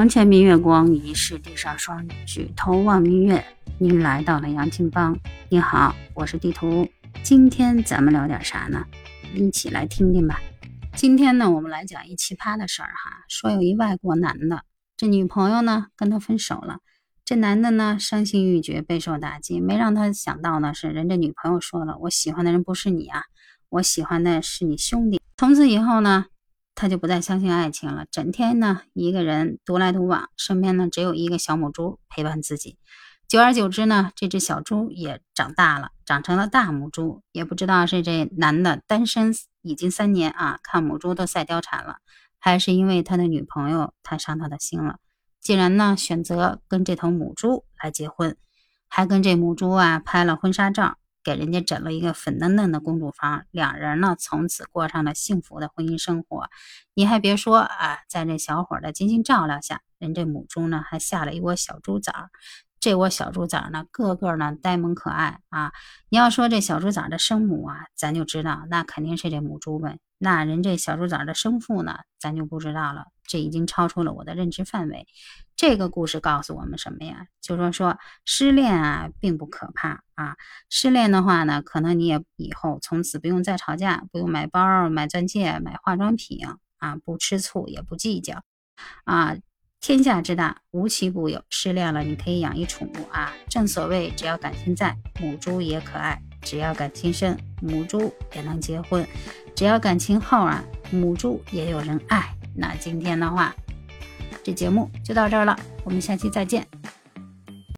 床前明月光，疑是地上霜。举头望明月，您来到了杨金帮。你好，我是地图。今天咱们聊点啥呢？一起来听听吧。今天呢，我们来讲一奇葩的事儿哈。说有一外国男的，这女朋友呢跟他分手了。这男的呢伤心欲绝，备受打击。没让他想到呢，是人家女朋友说了：“我喜欢的人不是你啊，我喜欢的是你兄弟。”从此以后呢。他就不再相信爱情了，整天呢一个人独来独往，身边呢只有一个小母猪陪伴自己。久而久之呢，这只小猪也长大了，长成了大母猪。也不知道是这男的单身已经三年啊，看母猪都赛貂蝉了，还是因为他的女朋友太伤他的心了。既然呢选择跟这头母猪来结婚，还跟这母猪啊拍了婚纱照。给人家整了一个粉嫩嫩的公主房，两人呢从此过上了幸福的婚姻生活。你还别说啊，在这小伙的精心照料下，人这母猪呢还下了一窝小猪崽。这窝小猪崽呢，个个呢呆萌可爱啊。你要说这小猪崽的生母啊，咱就知道那肯定是这母猪呗。那人这小猪崽的生父呢，咱就不知道了。这已经超出了我的认知范围。这个故事告诉我们什么呀？就说说失恋啊，并不可怕啊。失恋的话呢，可能你也以后从此不用再吵架，不用买包、买钻戒、买化妆品啊，不吃醋也不计较啊。天下之大，无奇不有。失恋了，你可以养一宠物啊。正所谓，只要感情在，母猪也可爱；只要感情深，母猪也能结婚；只要感情好啊，母猪也有人爱。那今天的话，这节目就到这儿了，我们下期再见。